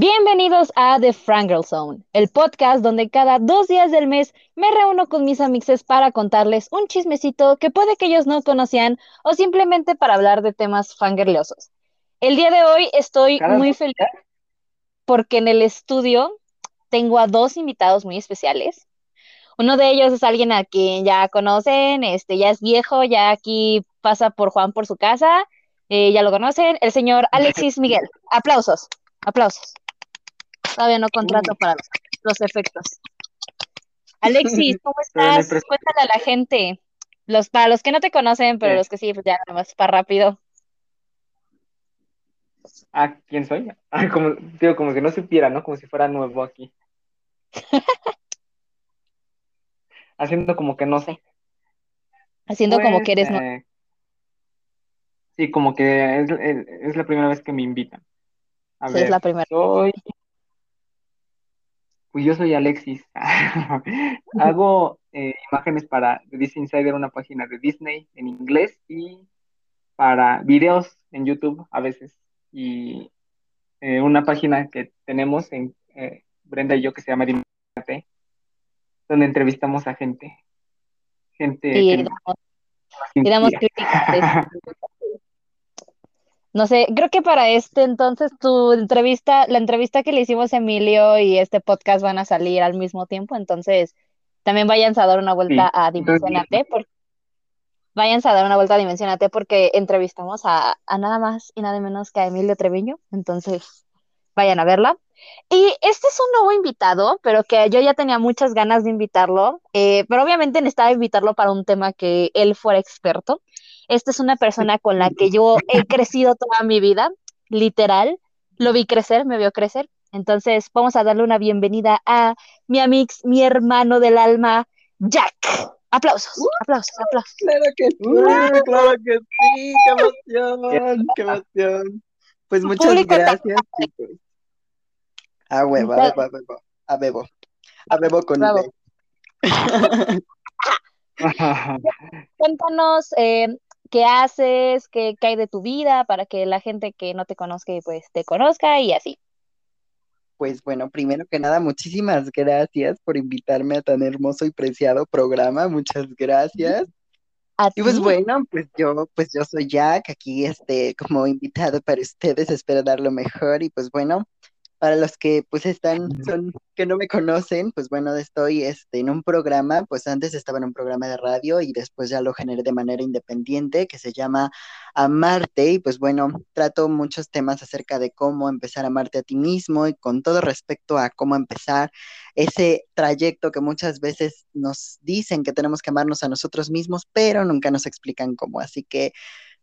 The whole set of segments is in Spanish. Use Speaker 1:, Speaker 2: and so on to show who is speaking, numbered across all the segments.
Speaker 1: Bienvenidos a The Frangirl Zone, el podcast donde cada dos días del mes me reúno con mis amixes para contarles un chismecito que puede que ellos no conocían o simplemente para hablar de temas fangirlosos. El día de hoy estoy muy feliz porque en el estudio tengo a dos invitados muy especiales. Uno de ellos es alguien a quien ya conocen, este ya es viejo, ya aquí pasa por Juan por su casa, eh, ya lo conocen, el señor Alexis Miguel. Aplausos, aplausos. Todavía no contrato para los, efectos. Alexis, ¿cómo estás? Cuéntale a la gente. Los, para los que no te conocen, pero los que sí, pues ya nada más para rápido.
Speaker 2: Ah, ¿quién soy? Ah, como, digo, como si no supiera, ¿no? Como si fuera nuevo aquí. Haciendo como que no sé.
Speaker 1: Haciendo como que eres no.
Speaker 2: Eh, sí, como que es, es, la primera vez que me invitan.
Speaker 1: A sí, es la primera.
Speaker 2: Soy pues yo soy Alexis. Hago eh, imágenes para Disney Insider, una página de Disney en inglés y para videos en YouTube a veces. Y eh, una página que tenemos en eh, Brenda y yo que se llama Dimate, donde entrevistamos a gente. Gente.
Speaker 1: y damos, críticas. No sé, creo que para este entonces tu entrevista, la entrevista que le hicimos a Emilio y este podcast van a salir al mismo tiempo, entonces también vayan a dar una vuelta a Dimensionate, porque vayan a dar una vuelta a Dimensionate porque entrevistamos a, nada más y nada menos que a Emilio Treviño, entonces vayan a verla. Y este es un nuevo invitado, pero que yo ya tenía muchas ganas de invitarlo, eh, pero obviamente necesitaba invitarlo para un tema que él fuera experto. Esta es una persona con la que yo he crecido toda mi vida, literal. Lo vi crecer, me vio crecer. Entonces, vamos a darle una bienvenida a mi amix, mi hermano del alma, Jack. Aplausos, uh, aplausos, aplausos.
Speaker 3: Claro que sí, uh, claro que sí, qué emoción, qué emoción. Pues muchas gracias, chicos. A huevo, a bebo, a bebo, a bebo, a bebo con
Speaker 1: Cuéntanos, eh, qué haces, qué, qué hay de tu vida para que la gente que no te conozca, pues te conozca y así.
Speaker 3: Pues bueno, primero que nada, muchísimas gracias por invitarme a tan hermoso y preciado programa. Muchas gracias. y pues bueno, pues yo, pues yo soy Jack, aquí este, como invitado para ustedes, espero dar lo mejor y pues bueno, para los que pues están, son, que no me conocen, pues bueno, estoy este, en un programa, pues antes estaba en un programa de radio y después ya lo generé de manera independiente que se llama Amarte y pues bueno, trato muchos temas acerca de cómo empezar a amarte a ti mismo y con todo respecto a cómo empezar ese trayecto que muchas veces nos dicen que tenemos que amarnos a nosotros mismos, pero nunca nos explican cómo. Así que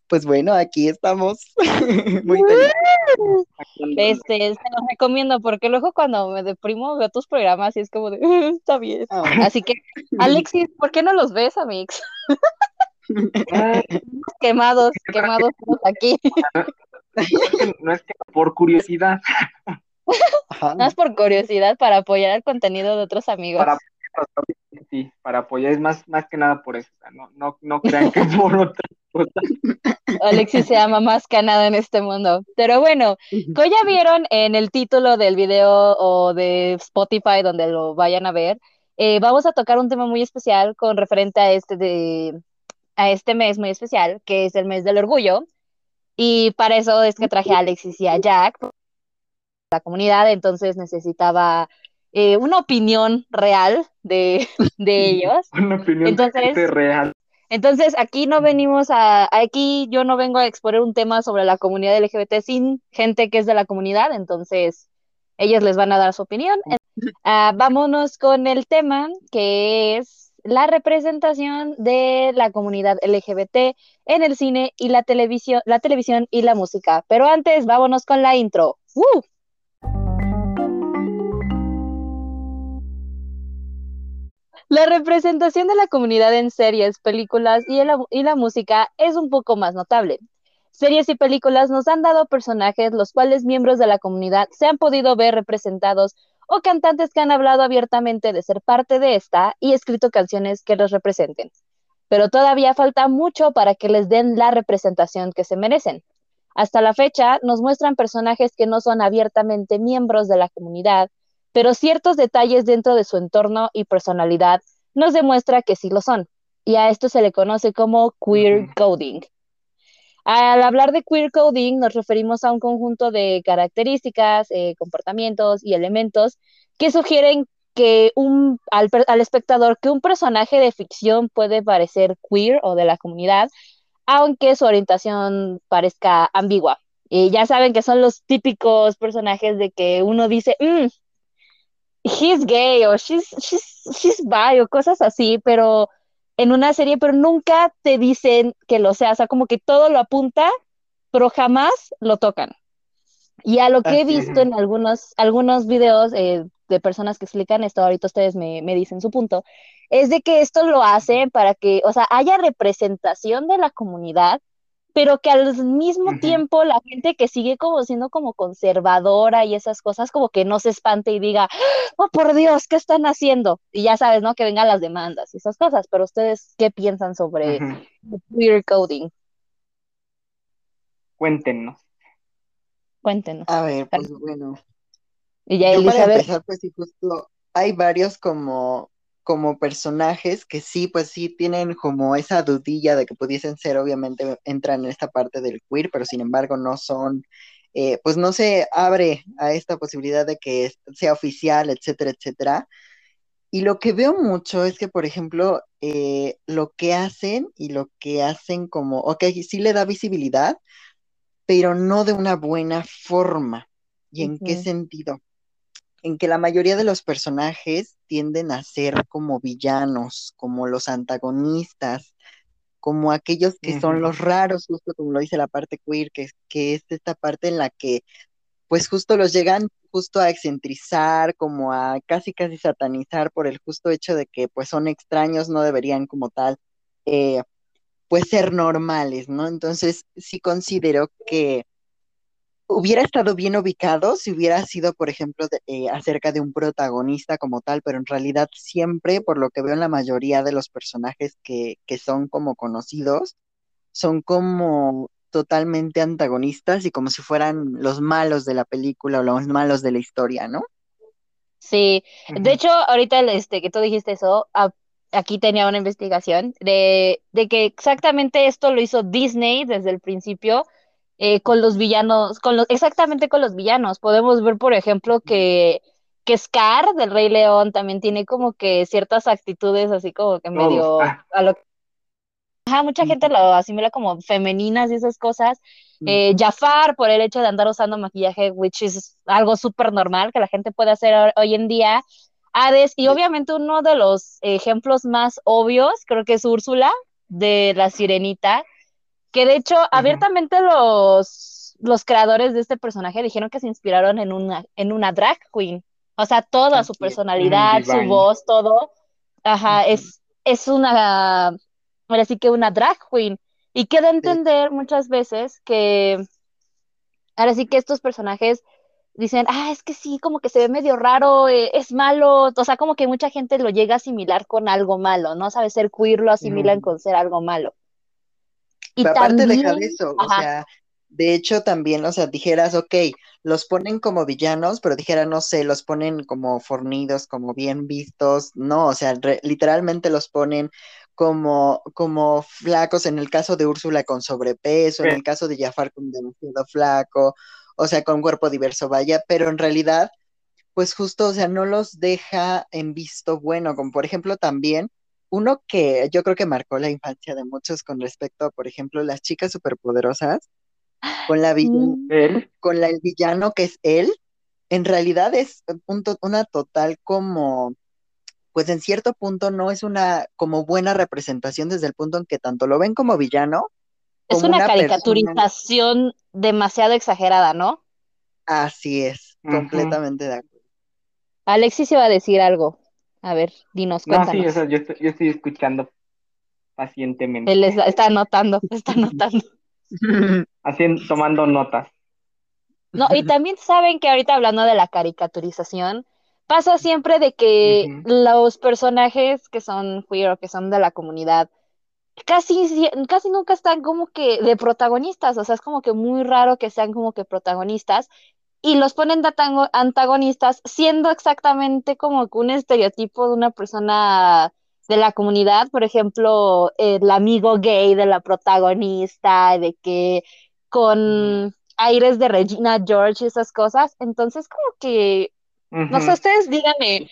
Speaker 3: pues bueno, aquí estamos. Muy feliz.
Speaker 1: Este, se los recomiendo porque luego cuando me deprimo veo tus programas y es como de, está bien. Ah. Así que, Alexis, ¿por qué no los ves, Amix? quemados, quemados aquí.
Speaker 2: No es que por curiosidad.
Speaker 1: No es por curiosidad, para apoyar el contenido de otros amigos.
Speaker 2: Para, sí, para apoyar, es más, más que nada por eso. no, no, no crean que es por otra
Speaker 1: Alexis se ama más que nada en este mundo. Pero bueno, como ya vieron en el título del video o de Spotify donde lo vayan a ver, eh, vamos a tocar un tema muy especial con referente a este de a este mes muy especial, que es el mes del orgullo. Y para eso es que traje a Alexis y a Jack, la comunidad, entonces necesitaba eh, una opinión real de, de ellos.
Speaker 2: Una opinión real.
Speaker 1: Entonces, aquí no venimos a, aquí yo no vengo a exponer un tema sobre la comunidad LGBT sin gente que es de la comunidad, entonces ellos les van a dar su opinión. Ah, vámonos con el tema que es la representación de la comunidad LGBT en el cine y la televisión, la televisión y la música. Pero antes, vámonos con la intro. La representación de la comunidad en series, películas y, la música es un poco más notable. Series y películas nos han dado personajes los cuales miembros de la comunidad se han podido ver representados o cantantes que han hablado abiertamente de ser parte de esta y escrito canciones que los representen. Pero todavía falta mucho para que les den la representación que se merecen. Hasta la fecha nos muestran personajes que no son abiertamente miembros de la comunidad, pero ciertos detalles dentro de su entorno y personalidad nos demuestra que sí lo son. Y a esto se le conoce como queer coding. Al hablar de queer coding nos referimos a un conjunto de características, eh, comportamientos y elementos que sugieren que un, al, espectador que un personaje de ficción puede parecer queer o de la comunidad, aunque su orientación parezca ambigua. Y ya saben que son los típicos personajes de que uno dice, mm, he's gay o she's, she's, she's bi o cosas así, pero en una serie, pero nunca te dicen que lo sea, o sea, como que todo lo apunta, pero jamás lo tocan. Y a lo que he visto en algunos, algunos videos eh, de personas que explican esto, ahorita ustedes me, me, dicen su punto, es de que esto lo hacen para que, o sea, haya representación de la comunidad, pero que al mismo tiempo la gente que sigue como siendo como conservadora y esas cosas, como que no se espante y diga, oh por Dios, ¿qué están haciendo? Y ya sabes, ¿no? Que vengan las demandas y esas cosas, pero ustedes, ¿qué piensan sobre queer coding?
Speaker 2: Cuéntenos.
Speaker 1: Cuéntenos.
Speaker 3: A ver, pues bueno.
Speaker 1: Y ya Yo para empezar,
Speaker 3: pues sí, justo hay varios como como personajes que sí, pues sí tienen como esa dudilla de que pudiesen ser, obviamente entran en esta parte del queer, pero sin embargo no son, eh, pues no se abre a esta posibilidad de que sea oficial, etcétera, etcétera. Y lo que veo mucho es que, por ejemplo, eh, lo que hacen y lo que hacen como, ok, sí le da visibilidad, pero no de una buena forma. ¿Y en qué sentido? En que la mayoría de los personajes tienden a ser como villanos, como los antagonistas, como aquellos que son los raros, justo como lo dice la parte queer, que, que es esta parte en la que pues justo los llegan justo a excentrizar, como a casi casi satanizar por el justo hecho de que pues son extraños, no deberían como tal eh, pues ser normales, ¿no? Entonces sí considero que hubiera estado bien ubicado si hubiera sido, por ejemplo, eh, acerca de un protagonista como tal, pero en realidad siempre, por lo que veo en la mayoría de los personajes que, que son como conocidos, son como totalmente antagonistas y como si fueran los malos de la película o los malos de la historia, ¿no?
Speaker 1: Sí, de hecho, ahorita este, que tú dijiste eso, aquí tenía una investigación de, de que exactamente esto lo hizo Disney desde el principio eh, con los villanos, con los, exactamente con los villanos. Podemos ver, por ejemplo, que, que Scar del Rey León también tiene como que ciertas actitudes así como que medio ah. a lo Ajá, mucha gente lo asimila como femeninas y esas cosas. Eh, Jafar, por el hecho de andar usando maquillaje, which is algo súper normal que la gente puede hacer hoy en día. Hades, y obviamente uno de los ejemplos más obvios, creo que es Úrsula, de la sirenita, que de hecho, abiertamente los, los creadores de este personaje dijeron que se inspiraron en una, en una drag queen. O sea, toda su personalidad, su voz, todo. Ajá, es, es una, ahora sí que una drag queen. Y queda entender muchas veces que, ahora sí que estos personajes dicen, ah, es que sí, como que se ve medio raro, eh, es malo, o sea, como que mucha gente lo llega a asimilar con algo malo, ¿no? Sabe ser queer, lo asimilan con ser algo malo.
Speaker 3: Y aparte deja de eso, o sea, de hecho también, o sea, dijeras, ok, los ponen como villanos, pero dijera, no sé, los ponen como fornidos, como bien vistos, no, o sea, literalmente los ponen como, como flacos, en el caso de Úrsula con sobrepeso, en el caso de Jafar con demasiado flaco, o sea, con cuerpo diverso, vaya, pero en realidad, pues justo, o sea, no los deja en visto bueno, como por ejemplo también uno que yo creo que marcó la infancia de muchos con respecto a, por ejemplo, las chicas superpoderosas, con la mm. con la, el villano que es él, en realidad es una total como, pues en cierto punto no es una como buena representación desde el punto en que tanto lo ven como villano.
Speaker 1: es una, caricaturización demasiado exagerada, ¿no?
Speaker 3: Así es, completamente de acuerdo.
Speaker 1: Alexis iba a decir algo. A ver, dinos, cuéntanos.
Speaker 2: No, sí, yo, estoy, escuchando pacientemente.
Speaker 1: Él está, anotando, está anotando.
Speaker 2: Haciendo, tomando notas.
Speaker 1: No, y también saben que ahorita hablando de la caricaturización, pasa siempre de que los personajes que son queer o que son de la comunidad casi, casi nunca están como que de protagonistas, o sea, es como que muy raro que sean como que protagonistas y los ponen de antagonistas siendo exactamente como un estereotipo de una persona de la comunidad, por ejemplo, el amigo gay de la protagonista, de que con aires de Regina George y esas cosas, entonces como que, no sé, ustedes díganme,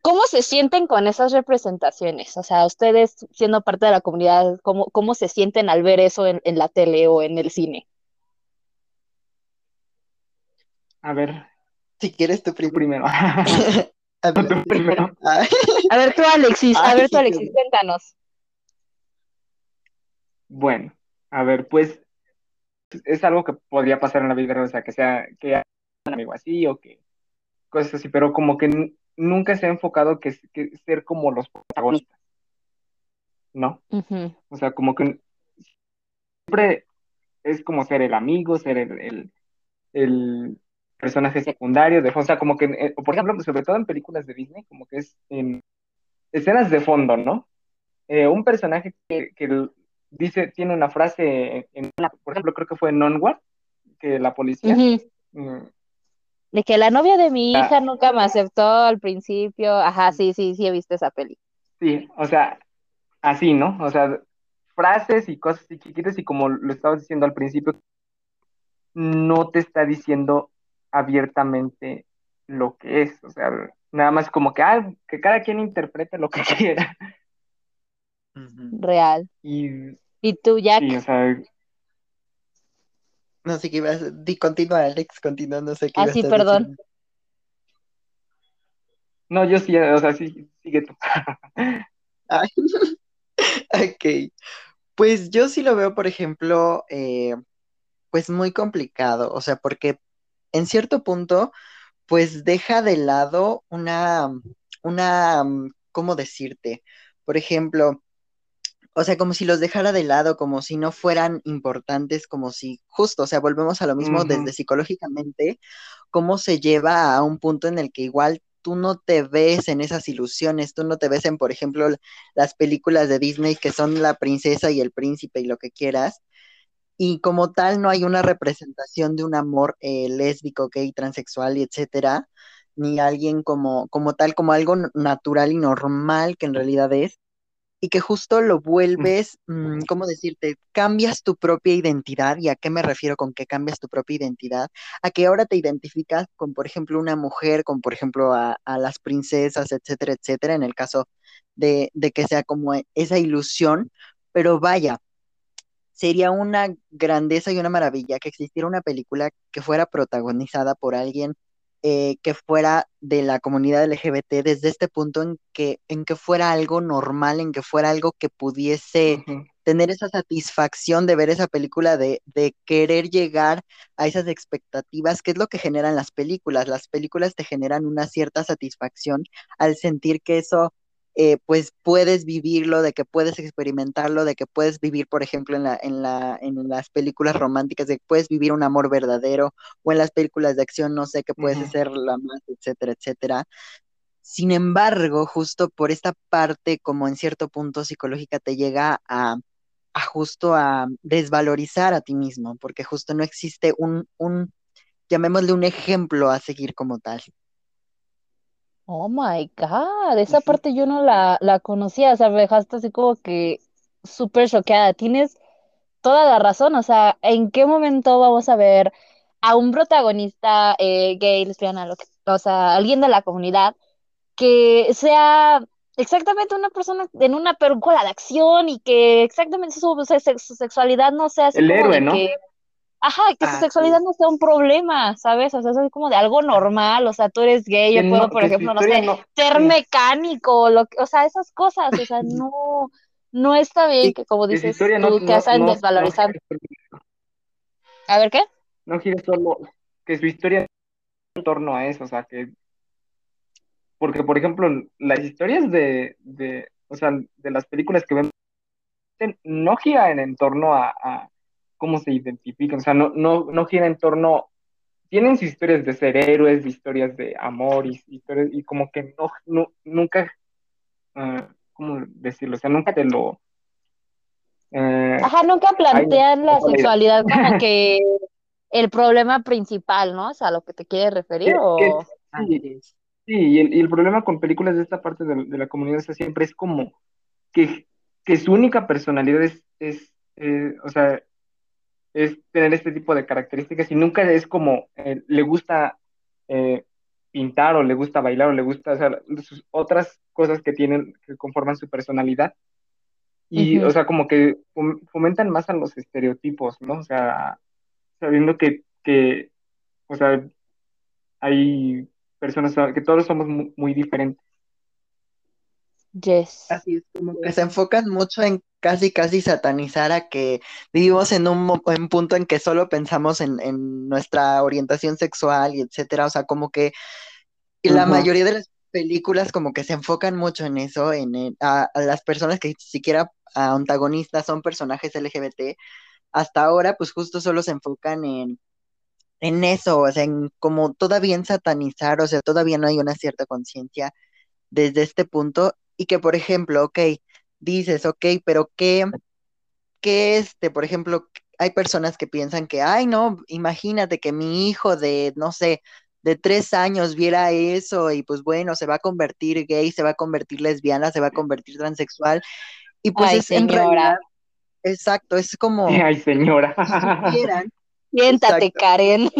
Speaker 1: ¿Cómo se sienten con esas representaciones? O sea, ustedes siendo parte de la comunidad, ¿cómo, cómo se sienten al ver eso en, la tele o en el cine?
Speaker 2: A ver.
Speaker 3: Si quieres tú primero.
Speaker 2: a, ver, tú primero.
Speaker 1: a ver tú, Alexis. A ver tú, Alexis, cuéntanos.
Speaker 2: Bueno, a ver, pues es algo que podría pasar en la vida, o sea, que sea que haya un amigo así o que cosas así, pero como que nunca se ha enfocado que, ser como los protagonistas, ¿no? O sea, como que siempre es como ser el amigo, ser el, el, personaje secundario, de, o sea, como que, eh, por ejemplo, sobre todo en películas de Disney, como que es en escenas de fondo, ¿no? Eh, un personaje que, dice, tiene una frase, en, por ejemplo, creo que fue en Onward, que la policía,
Speaker 1: de que la novia de mi ah. hija nunca me aceptó al principio. Ajá, sí, sí, sí he visto esa peli.
Speaker 2: Sí, o sea, así, ¿no? O sea, frases y cosas chiquitas y como lo estabas diciendo al principio, no te está diciendo abiertamente lo que es. O sea, nada más como que, ah, que cada quien interprete lo que quiera.
Speaker 1: Real.
Speaker 2: Y,
Speaker 1: ¿Y tú, Jack?
Speaker 2: Sí, o sea,
Speaker 3: no sé qué ibas. Di, continúa, Alex, continúa, no sé qué
Speaker 1: Ah, sí, perdón.
Speaker 2: No, yo sí, o sea, sí, sigue tú.
Speaker 3: ok. Pues yo sí lo veo, por ejemplo, eh, pues muy complicado, o sea, porque en cierto punto, pues deja de lado una, una, ¿cómo decirte? Por ejemplo, o sea, como si los dejara de lado, como si no fueran importantes, como si, justo, o sea, volvemos a lo mismo desde psicológicamente, cómo se lleva a un punto en el que igual tú no te ves en esas ilusiones, tú no te ves en, por ejemplo, las películas de Disney que son la princesa y el príncipe y lo que quieras, y como tal no hay una representación de un amor eh, lésbico, gay, transexual y etcétera, ni alguien como, como tal, como algo natural y normal que en realidad es, y que justo lo vuelves, mm, ¿cómo decirte? Cambias tu propia identidad. ¿Y a qué me refiero con que cambias tu propia identidad? A que ahora te identificas con, por ejemplo, una mujer, con, por ejemplo, a, las princesas, etcétera, etcétera, en el caso de, de que sea como e, esa ilusión. Pero vaya, sería una grandeza y una maravilla que existiera una película que fuera protagonizada por alguien eh, que fuera de la comunidad LGBT desde este punto en que, en que fuera algo normal, en que fuera algo que pudiese tener esa satisfacción de ver esa película, de, de querer llegar a esas expectativas, que es lo que generan las películas. Las películas te generan una cierta satisfacción al sentir que eso eh, pues puedes vivirlo, de que puedes experimentarlo, de que puedes vivir, por ejemplo, en, la, en, la, en las películas románticas, de que puedes vivir un amor verdadero, o en las películas de acción, no sé, que puedes hacer la más, etcétera, etcétera. Sin embargo, justo por esta parte, como en cierto punto psicológica, te llega a, a justo a desvalorizar a ti mismo, porque justo no existe un, un, llamémosle un ejemplo a seguir como tal.
Speaker 1: Oh my God, esa parte yo no la, la conocía, o sea, me dejaste así como que súper choqueada. Tienes toda la razón, o sea, ¿en qué momento vamos a ver a un protagonista eh, gay, lesbiana, lo que, o sea, alguien de la comunidad que sea exactamente una persona en una película de acción y que exactamente su, sexualidad no sea así
Speaker 2: El héroe, ¿no?
Speaker 1: Ajá, que su sexualidad no sea un problema, ¿sabes? O sea, es como de algo normal, o sea, tú eres gay, yo puedo, por ejemplo, no sé, ser mecánico, lo, o sea, esas cosas, o sea, no, no está bien que, como dices tú, que hacen desvalorizar. A ver, ¿qué?
Speaker 2: No quiere solo, que su historia en torno a eso, o sea, que, porque, por ejemplo, las historias de, de o sea, de las películas que ven, no giran en torno a cómo se identifican, o sea, no, no, no gira en torno, tienen sus historias de ser héroes, historias de amor y historias, y como que no, no nunca, uh, ¿cómo decirlo? O sea, nunca te lo, Eh,
Speaker 1: Ajá, nunca plantean la sexualidad como que el problema principal, ¿no? ¿Es a lo que te quieres referir? o...
Speaker 2: sí, y el, problema con películas de esta parte de, la comunidad siempre es como que, que su única personalidad es, es eh, o sea, es tener este tipo de características y nunca es como eh, le gusta eh, pintar o le gusta bailar o le gusta hacer otras cosas que tienen, que conforman su personalidad. Y, o sea, como que fomentan más a los estereotipos, ¿no? O sea, sabiendo que, que o sea, hay personas que todos somos muy, diferentes.
Speaker 1: Yes.
Speaker 3: Así es, como que se enfocan mucho en casi, casi satanizar a que vivimos en un, punto en que solo pensamos en, nuestra orientación sexual y etcétera. O sea, como que la mayoría de las películas como que se enfocan mucho en eso, en, a, las personas que siquiera antagonistas son personajes LGBT. Hasta ahora, pues justo solo se enfocan en, en eso, o sea, en como todavía en satanizar, o sea, todavía no hay una cierta conciencia desde este punto y que, por ejemplo, ok, dices, ok, pero ¿qué, qué este, por ejemplo, hay personas que piensan que, ay, no, imagínate que mi hijo de, no sé, de tres años viera eso y pues bueno, se va a convertir gay, se va a convertir lesbiana, se va a convertir transexual. Y pues es en realidad, exacto, es como...
Speaker 2: Ay, señora.
Speaker 1: Siéntate, Karen.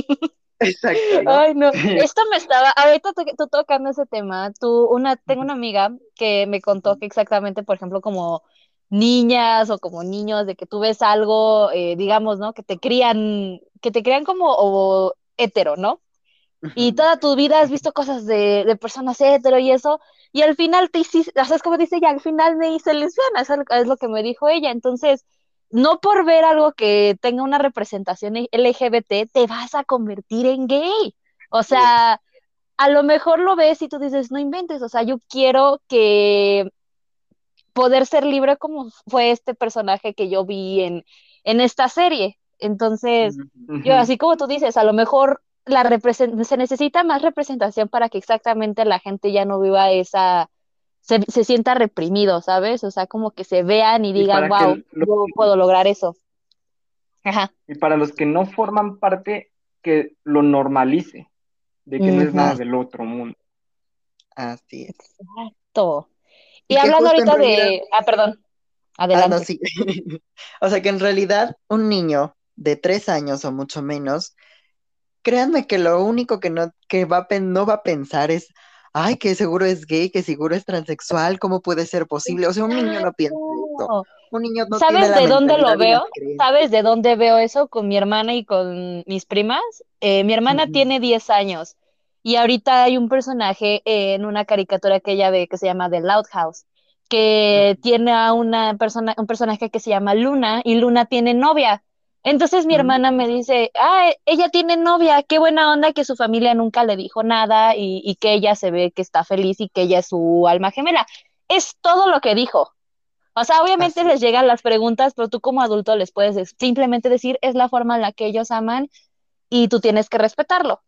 Speaker 3: Exacto.
Speaker 1: Ay, no. Esto me estaba. Ahorita tú tocando ese tema. Tú, una, tengo una amiga que me contó que exactamente, por ejemplo, como niñas o como niños, de que tú ves algo, eh, digamos, ¿no? Que te crían, que te crían como o, hetero, ¿no? Y toda tu vida has visto cosas de, de personas hetero y eso, y al final te hiciste, ¿sabes cómo dice ella? Al final me hice lesbiana, eso es lo que me dijo ella. Entonces, no por ver algo que tenga una representación LGBT te vas a convertir en gay. O sea, a lo mejor lo ves y tú dices, no inventes, o sea, yo quiero que poder ser libre como fue este personaje que yo vi en, en esta serie. Entonces, yo así como tú dices, a lo mejor la se necesita más representación para que exactamente la gente ya no viva esa se, sienta reprimido, ¿sabes? O sea, como que se vean y digan, wow, yo puedo lograr eso. Ajá.
Speaker 2: Y para los que no forman parte, que lo normalice, de que no es nada del otro mundo.
Speaker 3: Así es.
Speaker 1: Exacto. Y, hablando ahorita de... Ah, perdón. Adelante. Ah, no, sí.
Speaker 3: o sea que en realidad un niño de tres años o mucho menos, créanme que lo único que no, que va no va a pensar es, ay, que seguro es gay, que seguro es transexual, ¿cómo puede ser posible? O sea, un niño no piensa eso. Un niño no
Speaker 1: ¿Sabes
Speaker 3: de
Speaker 1: dónde lo veo? ¿Sabes de dónde veo eso? Con mi hermana y con mis primas. Eh, mi hermana tiene 10 años y ahorita hay un personaje en una caricatura que ella ve que se llama The Loud House, que tiene a una persona, un personaje que se llama Luna y Luna tiene novia. Entonces mi hermana me dice, ah, ella tiene novia, qué buena onda que su familia nunca le dijo nada y, que ella se ve que está feliz y que ella es su alma gemela. Es todo lo que dijo. O sea, obviamente les llegan las preguntas, pero tú como adulto les puedes simplemente decir, es la forma en la que ellos aman y tú tienes que respetarlo.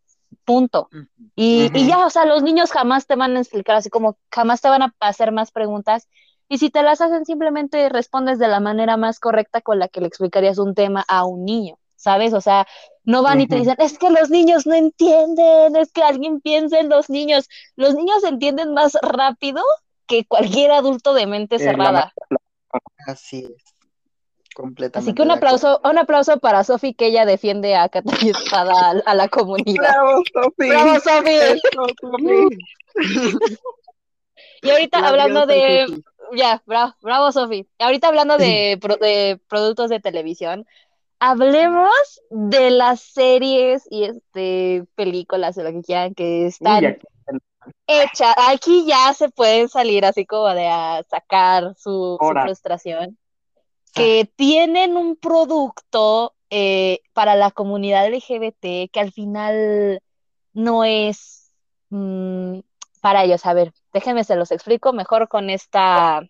Speaker 1: Punto. y, y, ya, o sea, los niños jamás te van a explicar así como jamás te van a hacer más preguntas y si te las hacen, simplemente respondes de la manera más correcta con la que le explicarías un tema a un niño, ¿sabes? O sea, no van y te dicen, es que los niños no entienden, es que alguien piensa en los niños. Los niños entienden más rápido que cualquier adulto de mente cerrada.
Speaker 3: Así es. Completamente.
Speaker 1: Así que un aplauso, un aplauso para Sofi que ella defiende a Catalina Espada a, la comunidad.
Speaker 3: Bravo, Sofi.
Speaker 1: Bravo, Sofi. y ahorita hablando de, ya, bravo, bravo Sofi. Ahorita hablando de, productos de televisión, hablemos de las series y este películas o lo que quieran que están hechas. Aquí ya se pueden salir así como de a sacar su, frustración. Que tienen un producto eh, para la comunidad LGBT que al final no es mm, para ellos. A ver, déjenme se los explico mejor con esta,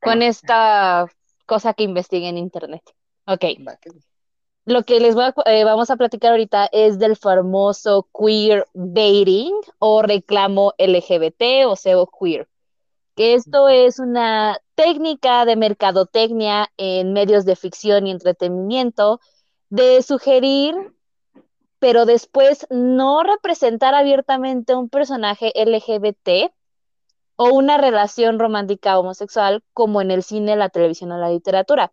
Speaker 1: con esta cosa que investigué en internet. Ok. Lo que les eh, vamos a platicar ahorita es del famoso queer dating o reclamo LGBT o SEO queer, que esto es una técnica de mercadotecnia en medios de ficción y entretenimiento de sugerir, pero después no representar abiertamente un personaje LGBT o una relación romántica homosexual como en el cine, la televisión o la literatura.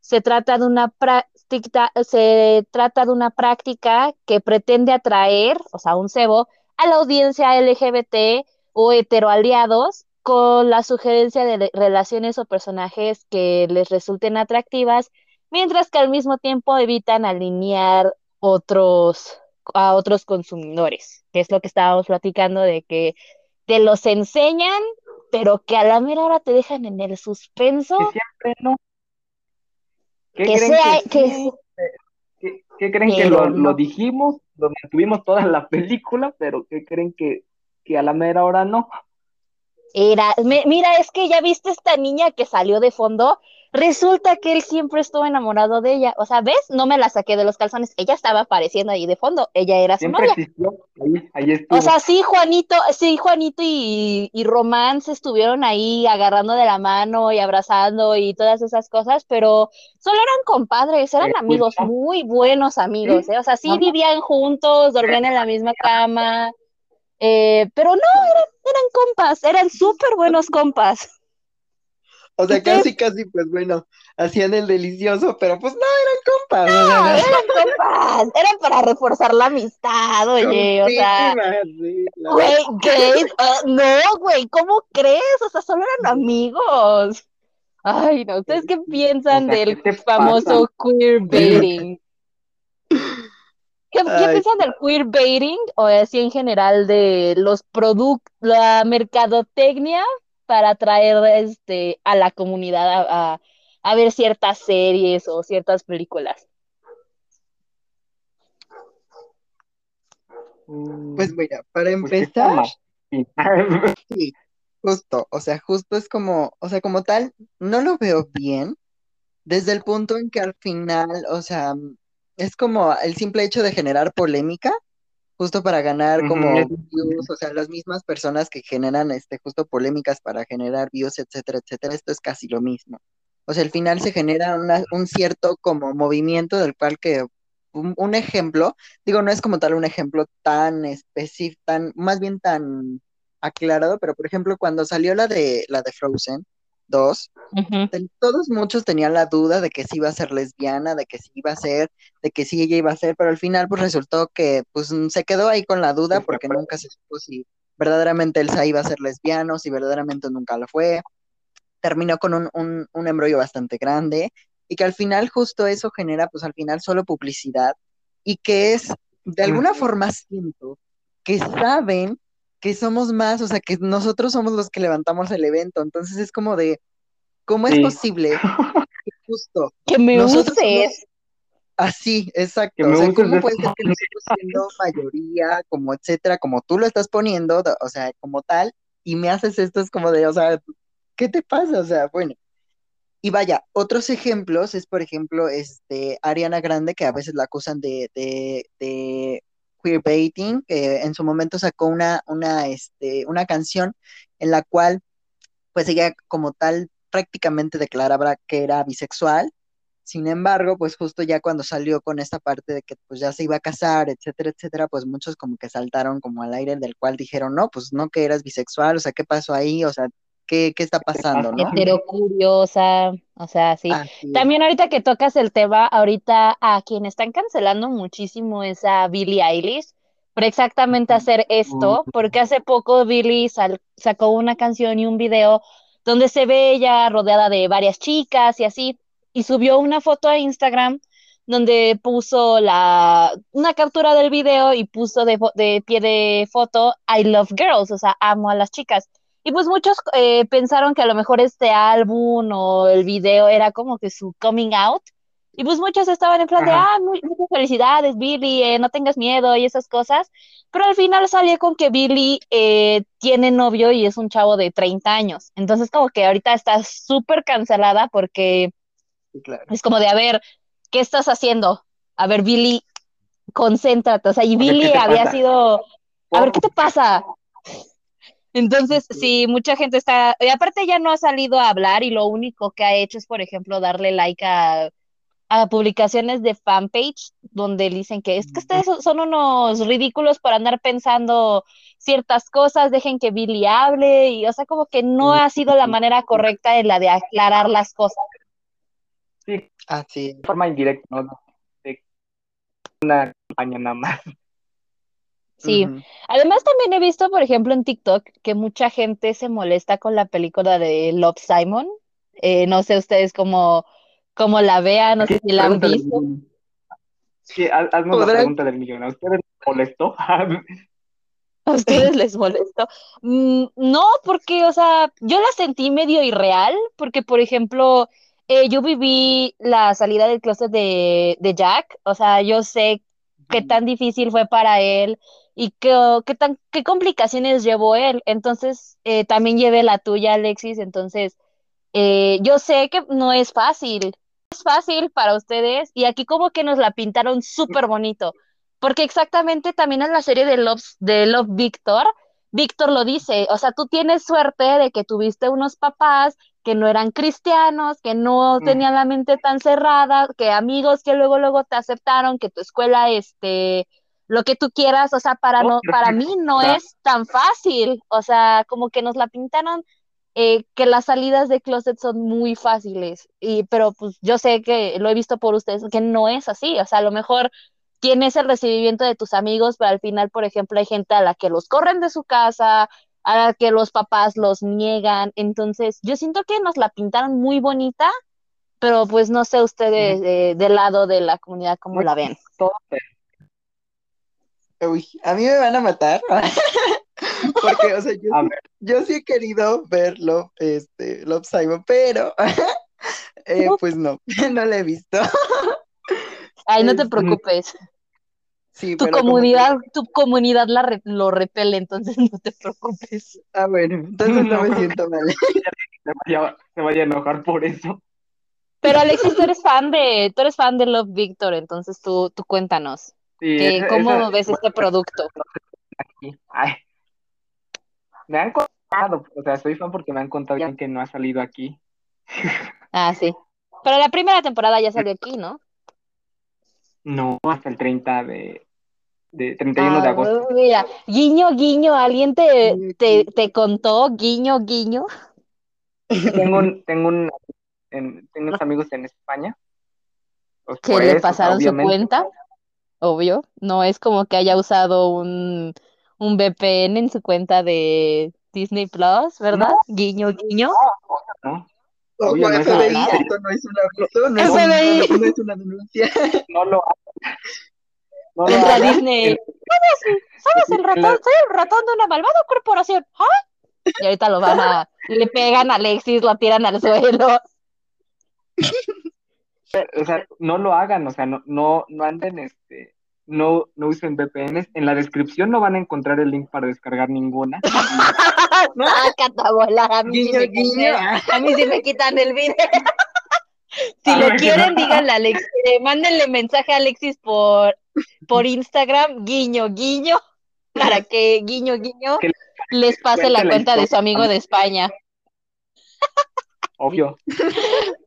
Speaker 1: Se trata de una práctica, se trata de una práctica que pretende atraer, o sea, un cebo, a la audiencia LGBT o heteroaliados con la sugerencia de relaciones o personajes que les resulten atractivas, mientras que al mismo tiempo evitan alinear otros a otros consumidores, que es lo que estábamos platicando de que te los enseñan, pero que a la mera hora te dejan en el suspenso.
Speaker 2: Que siempre no. ¿Qué creen que, ¿Qué, creen que lo, lo, dijimos, lo mantuvimos toda la película, pero qué creen que, que a la mera hora no?
Speaker 1: Era, mira, es que ya viste esta niña que salió de fondo, Resulta que él siempre estuvo enamorado de ella. O sea, ¿ves? No me la saqué de los calzones. Ella estaba apareciendo ahí de fondo. Ella era su novia. o sea, sí, Juanito, sí, Juanito y, y Román se estuvieron ahí agarrando de la mano y abrazando y todas esas cosas, pero solo eran compadres, eran amigos, muy buenos amigos, ¿eh? O sea, sí vivían juntos, dormían en la misma cama. Eh, pero no, eran, eran compas, eran súper buenos compas.
Speaker 3: O sea, casi, casi, pues bueno, hacían el delicioso, pero pues no, eran compas.
Speaker 1: No, eran compas, eran para reforzar la amistad, oye, o sea. Güey, ah, no, güey, ¿cómo crees? O sea, solo eran amigos. Ay, no, ¿ustedes qué piensan del famoso queerbaiting? ¿Qué, ¿Qué, piensan del queerbaiting o así en general de los productos, la mercadotecnia para atraer este, a la comunidad a, ver ciertas series o ciertas películas.
Speaker 3: Pues mira, para pues, empezar, sí, justo, o sea, justo es como, o sea, como tal, no lo veo bien, desde el punto en que al final, o sea, es como el simple hecho de generar polémica, justo para ganar como views, o sea, las mismas personas que generan este justo polémicas para generar views, etcétera, etcétera, esto es casi lo mismo. O sea, al final se genera un cierto como movimiento del cual que un, ejemplo, digo, no es como tal un ejemplo tan específico, tan, más bien tan aclarado, pero por ejemplo, cuando salió la de la de Frozen, dos, todos muchos tenían la duda de que sí iba a ser lesbiana, de que sí iba a ser, de que sí ella iba a ser, pero al final pues resultó que pues se quedó ahí con la duda porque nunca se supo si verdaderamente Elsa iba a ser lesbiano, si verdaderamente nunca lo fue. Terminó con un, un, un embrollo bastante grande y que al final justo eso genera pues al final solo publicidad y que es de alguna forma siento que saben que somos más, o sea, que nosotros somos los que levantamos el evento. Entonces es como de, ¿cómo es posible que justo
Speaker 1: que me uses?
Speaker 3: Así, exacto. o sea, ¿cómo puede ser que nosotros siendo mayoría, como etcétera, como tú lo estás poniendo, o sea, como tal, y me haces esto, es como de, o sea, ¿qué te pasa? O sea, bueno. Y vaya, otros ejemplos es, por ejemplo, este, Ariana Grande, que a veces la acusan de, de, de queerbaiting, que en su momento sacó una, una, este, una canción en la cual pues ella como tal prácticamente declaraba que era bisexual. Sin embargo, pues justo ya cuando salió con esta parte de que pues ya se iba a casar, etcétera, etcétera, pues muchos como que saltaron como al aire del cual dijeron, no, pues no que eras bisexual, o sea, ¿qué pasó ahí? O sea, ¿Qué, qué, está pasando, ¿no?
Speaker 1: curiosa, o sea, sí. También ahorita que tocas el tema, ahorita a quien están cancelando muchísimo es a Billie Eilish, por exactamente hacer esto, porque hace poco Billie sacó una canción y un video donde se ve ella rodeada de varias chicas y así, y subió una foto a Instagram donde puso la, una captura del video y puso de, de pie de foto I love girls, o sea, amo a las chicas. Y pues muchos eh, pensaron que a lo mejor este álbum o el video era como que su coming out. Y pues muchos estaban en plan de, ah, muchas felicidades, Billy, eh, no tengas miedo y esas cosas. Pero al final salió con que Billy eh, tiene novio y es un chavo de 30 años. Entonces como que ahorita está súper cancelada porque es como de, a ver, ¿qué estás haciendo? A ver, Billy, concéntrate. O sea, y Billy había sido, a ver, ¿qué te pasa? Entonces, sí, mucha gente está, y aparte ya no ha salido a hablar y lo único que ha hecho es, por ejemplo, darle like a, a publicaciones de fanpage donde dicen que es que ustedes son unos ridículos por andar pensando ciertas cosas, dejen que Billy hable, y o sea, como que no ha sido la manera correcta en la de aclarar las cosas.
Speaker 2: Sí,
Speaker 3: Así.
Speaker 2: de forma indirecta, ¿no? De una campaña nada más.
Speaker 1: Sí, además también he visto, por ejemplo, en TikTok que mucha gente se molesta con la película de Love Simon. Eh, no sé ustedes cómo, cómo la vean, no sé si la han
Speaker 2: del
Speaker 1: visto.
Speaker 2: Sí, haz- haznos la
Speaker 3: ¿Podrás-
Speaker 2: pregunta del millón. ¿A ustedes les molestó?
Speaker 1: ¿A ustedes les molestó? Mm, no, porque, o sea, yo la sentí medio irreal, porque, por ejemplo, eh, yo viví la salida del closet de, de Jack, o sea, yo sé qué tan difícil fue para él y qué, qué tan, qué complicaciones llevó él. Entonces, eh, también llevé la tuya, Alexis, entonces, eh, yo sé que no es fácil, es fácil para ustedes y aquí como que nos la pintaron súper bonito. Porque exactamente también en la serie de Love, de Love Victor, Víctor lo dice, o sea, tú tienes suerte de que tuviste unos papás que no eran cristianos, que no
Speaker 2: Mm.
Speaker 1: tenían la mente tan cerrada, que amigos que luego luego te aceptaron, que tu escuela, este, lo que tú quieras, o sea, para no, para mí no es tan fácil, o sea, como que nos la pintaron eh, que las salidas de closet son muy fáciles, y, pero pues yo sé que lo he visto por ustedes, que no es así, o sea, a lo mejor tienes el recibimiento de tus amigos, pero al final, por ejemplo, hay gente a la que los corren de su casa, a la que los papás los niegan, entonces yo siento que nos la pintaron muy bonita, pero pues no sé ustedes del lado de la comunidad cómo
Speaker 2: Muy
Speaker 1: la ven.
Speaker 3: Uy, a mí me van a matar. Porque, o sea, yo, yo sí he querido ver Love, este, Love Simon, pero eh, pues no, no la he visto.
Speaker 1: Ay, no te
Speaker 3: Es-
Speaker 1: preocupes,
Speaker 3: Sí,
Speaker 1: tu
Speaker 3: que-
Speaker 1: comunidad, tu comunidad la re- lo repele, entonces no te preocupes.
Speaker 3: Ah, bueno, entonces no
Speaker 2: No
Speaker 3: me siento mal.
Speaker 2: se vaya, se vaya a enojar por eso.
Speaker 1: Pero Alexis, tú eres fan de, tú eres fan de Love Victor, entonces tú, tú cuéntanos,
Speaker 2: Sí,
Speaker 1: que,
Speaker 2: esa-
Speaker 1: ¿cómo
Speaker 2: esa-
Speaker 1: ves este producto?
Speaker 2: aquí. Ay. Me han contado, o sea, soy fan porque me han contado ya que no ha salido aquí.
Speaker 1: Ah, sí. Pero la primera temporada ya salió aquí, ¿no?
Speaker 2: No, hasta el 30 de, de 31 de
Speaker 1: Ah,
Speaker 2: agosto.
Speaker 1: mira, guiño, guiño, ¿alguien te, te, te contó? Guiño, guiño.
Speaker 2: Tengo un, tengo un, en- tengo unos amigos en España. Pues
Speaker 1: que
Speaker 2: por
Speaker 1: le pasaron su cuenta, obvio. No es como que haya usado un, un VPN en su cuenta de Disney Plus, ¿verdad? Guiño, guiño.
Speaker 2: ¿no?
Speaker 3: Ojo,
Speaker 2: Obvio, no
Speaker 3: FBI, esto no es un aviso, no es, no, no es una denuncia.
Speaker 2: No lo hagan. No lo
Speaker 1: Entra
Speaker 2: hagan.
Speaker 1: Disney. ¿Sabes, sabes el ratón? Soy el ratón de una malvada corporación. ¿Ah? Y ahorita lo van a, le pegan a Alexis, lo tiran al suelo.
Speaker 2: O sea, no lo hagan, o sea, no, no, no anden, este, no, no usen VPNs. En la descripción no van a encontrar el link para descargar ninguna.
Speaker 1: Sácate a volar, a mí sí
Speaker 3: Guiño,
Speaker 1: me
Speaker 3: guiño.
Speaker 1: quitan, a mí sí me quitan el video. Si
Speaker 2: A
Speaker 1: lo
Speaker 2: ver,
Speaker 1: quieren,
Speaker 2: no.
Speaker 1: díganle a Alexis, eh, mándenle mensaje a Alexis por, por Instagram, guiño, guiño, para que guiño, guiño
Speaker 2: Que
Speaker 1: les pase la cuenta de su amigo de España.
Speaker 2: Obvio.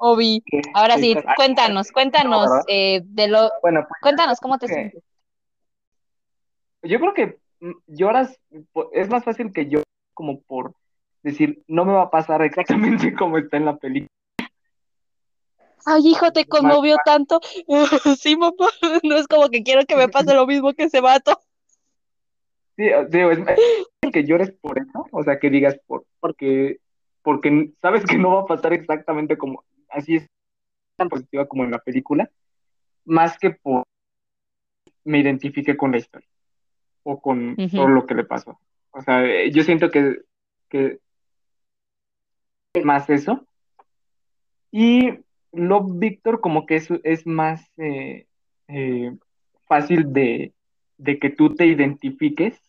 Speaker 1: Obi. Ahora sí, cuéntanos, cuéntanos eh, de lo,
Speaker 2: Bueno, pues
Speaker 1: cuéntanos cómo te
Speaker 2: que-
Speaker 1: sientes.
Speaker 2: yo creo que mm, lloras, es más fácil que yo como por decir, no me va a pasar exactamente como está en la película.
Speaker 1: Ay, hijo, te conmovió tanto. Sí, mamá, no es como que quiero que me pase lo mismo que ese vato.
Speaker 2: Sí, digo, es es que llores por eso, o sea, que digas por, porque, porque sabes que no va a pasar exactamente como, así es tan positiva como en la película, más que por me identifique con la historia o con todo lo que le pasó. O sea, eh, yo siento que, que más eso. Y Love Victor como que es, es más eh, eh, fácil de, de que tú te identifiques,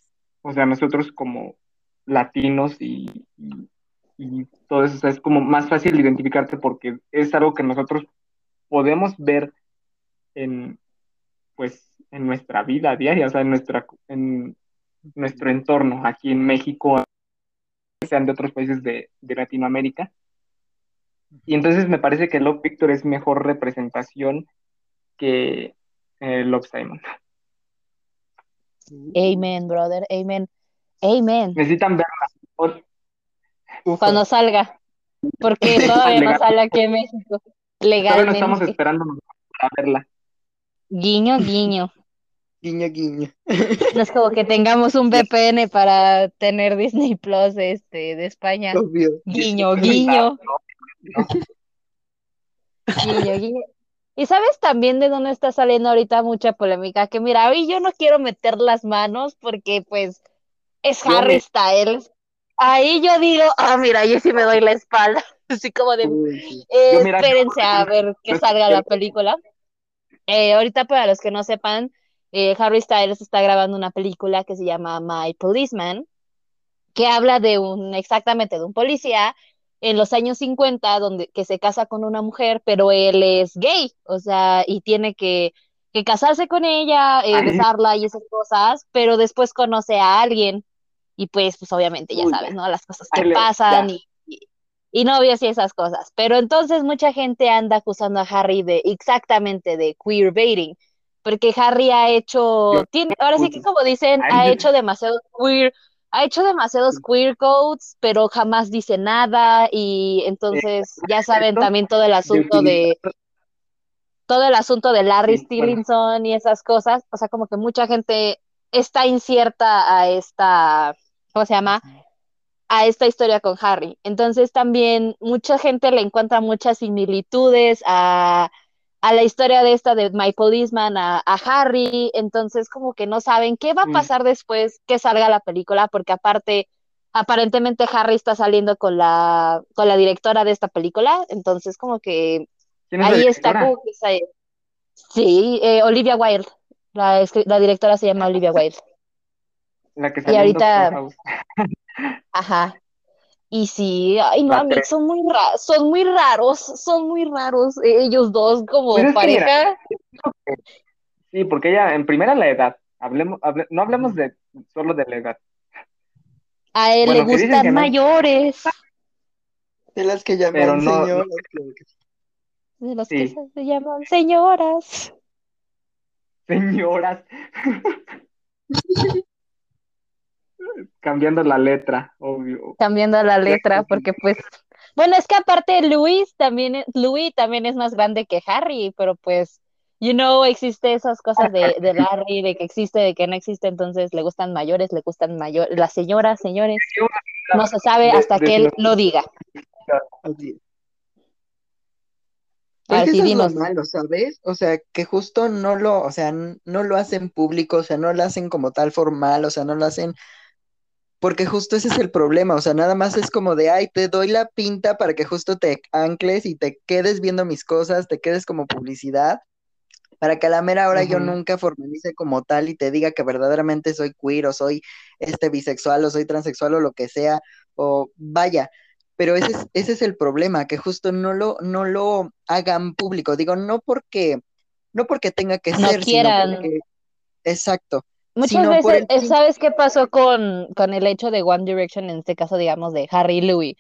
Speaker 2: o sea, nosotros como latinos y, y, y todo eso, o sea, es como más fácil identificarte porque es algo que nosotros podemos ver en, pues, en nuestra vida diaria, o sea, en nuestra, en nuestro entorno aquí en México, sean de otros países de, Latinoamérica. Y entonces me parece que Love Victor es mejor representación que eh, Love Simon.
Speaker 1: Amen, brother, amen. Amen.
Speaker 2: Necesitan verla.
Speaker 1: Cuando salga. Porque todavía no sale aquí en México. Legalmente.
Speaker 2: no estamos esperando para verla.
Speaker 1: Guiño, guiño.
Speaker 3: Guiño, guiño.
Speaker 1: No es como que tengamos un VPN para tener Disney Plus este, de España. Guiño, guiño. Guiño, guiño. Y sabes también de dónde está saliendo ahorita mucha polémica, que mira, hoy yo no quiero meter las manos porque pues es Harry Styles. Ahí yo digo, ah, mira, yo sí me doy la espalda, así como de, eh, espérense a ver que salga la película. Eh, ahorita para los que no sepan, eh, Harry Styles está grabando una película que se llama My Policeman, que habla de un, exactamente, de un policía en los años 50, donde que se casa con una mujer, pero él es gay, o sea, y tiene que, que casarse con ella, eh, besarla y esas cosas, pero después conoce a alguien y pues, pues obviamente ya sabes, ¿no? Las cosas que pasan y, y, novios y esas cosas. Pero entonces mucha gente anda acusando a Harry de exactamente de queerbaiting, porque Harry ha hecho, tiene, ahora sí que como dicen, ha hecho demasiado queer ha hecho demasiados queer codes, pero jamás dice nada y entonces ya saben también todo el asunto de todo el asunto de Larry Stillinson y esas cosas, o sea, como que mucha gente está incierta a esta, ¿cómo se llama? a esta historia con Harry. Entonces también mucha gente le encuentra muchas similitudes a a la historia de esta de My Policeman, a, Harry, entonces como que no saben qué va a mm. pasar después que salga la película, porque aparte, aparentemente Harry está saliendo con la, con la directora de esta película, entonces como que ahí está como que Sí, eh, Olivia Wilde, la, la, directora se llama Olivia Wilde.
Speaker 2: La que y ahorita,
Speaker 1: ajá, y sí, ay, no, son muy raros, son muy raros, son muy raros ellos dos como pareja.
Speaker 2: sí, porque ella, en primera la edad, hablemos, no hablemos de solo de la edad.
Speaker 1: A él le gustan mayores.
Speaker 3: De las que llaman señoras.
Speaker 1: De las que se llaman señoras.
Speaker 2: Señoras. Cambiando la letra, obvio.
Speaker 1: Cambiando la letra, porque pues, bueno, es que aparte Luis también, Louis también es más grande que Harry, pero pues, you know, existe esas cosas de, de Larry, de que existe, de que no existe, entonces le gustan mayores, le gustan mayores, las señoras, señores, no se sabe hasta que él lo diga.
Speaker 3: Así es lo malo, ¿sabes? O sea, que justo no lo, o sea, no lo hacen público, o sea, no lo hacen como tal formal, o sea, no lo hacen porque justo ese es el problema, o sea, nada más es como de, ay, te doy la pinta para que justo te ancles y te quedes viendo mis cosas, te quedes como publicidad, para que a la mera hora yo nunca formalice como tal y te diga que verdaderamente soy queer o soy este bisexual o soy transexual o lo que sea, o vaya, pero ese es, ese es el problema, que justo no lo, no lo hagan público, digo, no porque, no porque tenga que ser, sino porque, exacto,
Speaker 1: Muchas veces, eh, ¿sabes qué pasó con, con, el hecho de One Direction, en este caso, digamos, de Harry y Louis?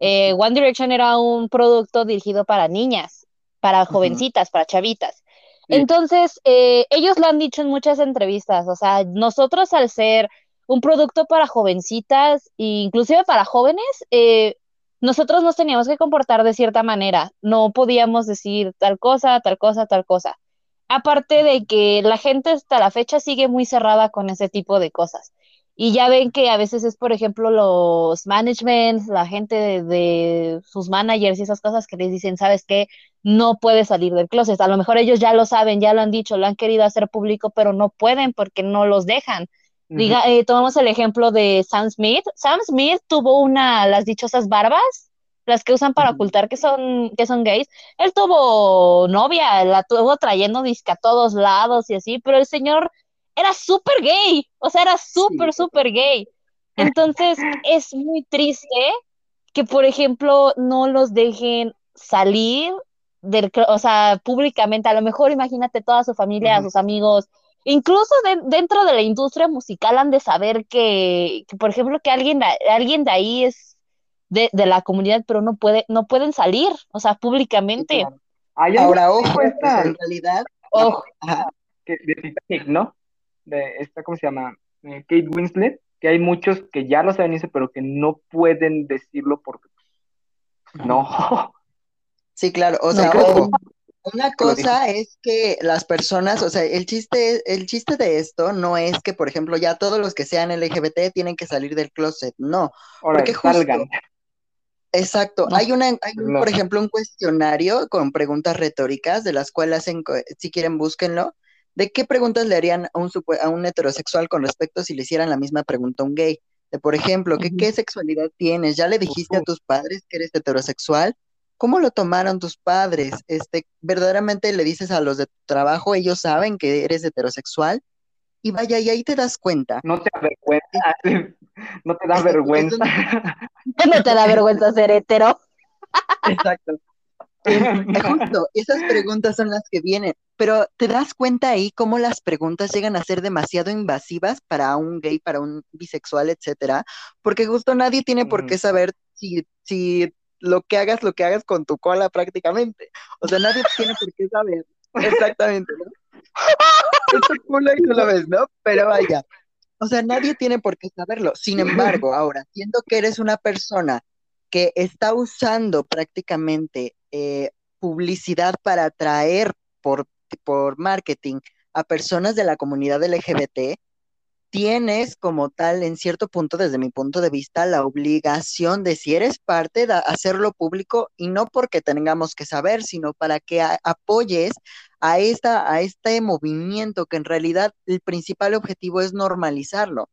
Speaker 1: Eh, One Direction era un producto dirigido para niñas, para jovencitas, para chavitas. Entonces, eh, ellos lo han dicho en muchas entrevistas, o sea, nosotros al ser un producto para jovencitas, e inclusive para jóvenes, nosotros nos teníamos que comportar de cierta manera, no podíamos decir tal cosa, tal cosa, tal cosa. Aparte de que la gente hasta la fecha sigue muy cerrada con ese tipo de cosas. Y ya ven que a veces es, por ejemplo, los managements, la gente de, sus managers y esas cosas que les dicen, ¿sabes qué? No puedes salir del closet. A lo mejor ellos ya lo saben, ya lo han dicho, lo han querido hacer público, pero no pueden porque no los dejan. Diga, eh, tomamos el ejemplo de Sam Smith. Sam Smith tuvo una, las dichosas barbas, las que usan para ocultar que son, que son gays. Él tuvo novia, la tuvo trayendo disca a todos lados y así, pero el señor era súper gay, o sea, era súper, súper gay. Entonces, es muy triste que, por ejemplo, no los dejen salir del, o sea, públicamente, a lo mejor imagínate toda su familia, sus amigos, incluso dentro de la industria musical han de saber que, por ejemplo, que alguien, alguien de ahí es de, la comunidad, pero no puede, no pueden salir, o sea, públicamente.
Speaker 3: Ahora, ojo, en realidad,
Speaker 2: ojo, de Titanic, ¿no? De esta, ¿cómo se llama? Eh, Kate Winslet, que hay muchos que ya lo saben eso, pero que no pueden decirlo porque pues, no.
Speaker 3: Sí, claro, o sea, ojo, una cosa es que las personas, o sea, el chiste, el chiste de esto no es que, por ejemplo, ya todos los que sean LGBT tienen que salir del closet, no. porque salgan. Exacto. Hay una, hay por ejemplo, un cuestionario con preguntas retóricas de las cuales, si quieren, búsquenlo. ¿De qué preguntas le harían a un, a un heterosexual con respecto si le hicieran la misma pregunta a un gay? De, por ejemplo, ¿qué, ¿qué sexualidad tienes? ¿Ya le dijiste a tus padres que eres heterosexual? ¿Cómo lo tomaron tus padres? Este, verdaderamente le dices a los de tu trabajo, ellos saben que eres heterosexual. Y vaya, y ahí te das cuenta.
Speaker 2: No te da vergüenza, no te da vergüenza.
Speaker 1: no te da vergüenza ser hetero.
Speaker 3: Exacto. Justo, esas preguntas son las que vienen, pero te das cuenta ahí cómo las preguntas llegan a ser demasiado invasivas para un gay, para un bisexual, etcétera, porque justo nadie tiene por qué saber si, si lo que hagas, lo que hagas con tu cola prácticamente. O sea, nadie tiene por qué saber exactamente, ¿no? Esto culo y tú lo ves, ¿no? Pero vaya, o sea, nadie tiene por qué saberlo. Sin embargo, ahora, siendo que eres una persona que está usando prácticamente eh, publicidad para atraer por, por marketing a personas de la comunidad LGBT, tienes como tal, en cierto punto, desde mi punto de vista, la obligación de, si eres parte, de hacerlo público y no porque tengamos que saber, sino para que apoyes a, esta, a este movimiento que en realidad el principal objetivo es normalizarlo.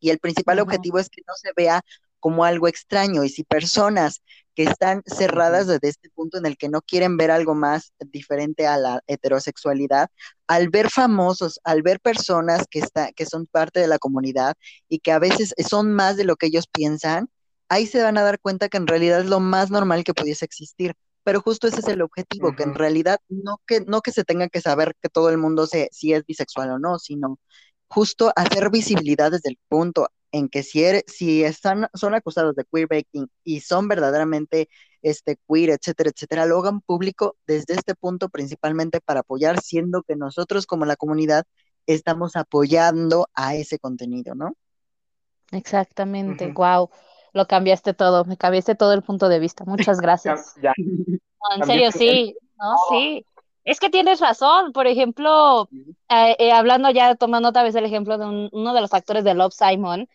Speaker 3: Y el principal objetivo es que no se vea como algo extraño. Y si personas que están cerradas desde este punto en el que no quieren ver algo más diferente a la heterosexualidad, al ver famosos, al ver personas que, está, que son parte de la comunidad y que a veces son más de lo que ellos piensan, ahí se van a dar cuenta que en realidad es lo más normal que pudiese existir. Pero justo ese es el objetivo, que en realidad no que, no que se tenga que saber que todo el mundo se, si es bisexual o no, sino justo hacer visibilidad desde el punto en que si, si están, son acusados de queerbaiting y son verdaderamente este, queer, etcétera, etcétera, lo hagan público desde este punto principalmente para apoyar, siendo que nosotros como la comunidad estamos apoyando a ese contenido, ¿no?
Speaker 1: Exactamente, wow, lo cambiaste todo, me cambiaste todo el punto de vista, muchas gracias. en serio, sí, no, sí. Es que tienes razón, por ejemplo, eh, eh, hablando ya, tomando otra vez el ejemplo de uno de los actores de Love Simon,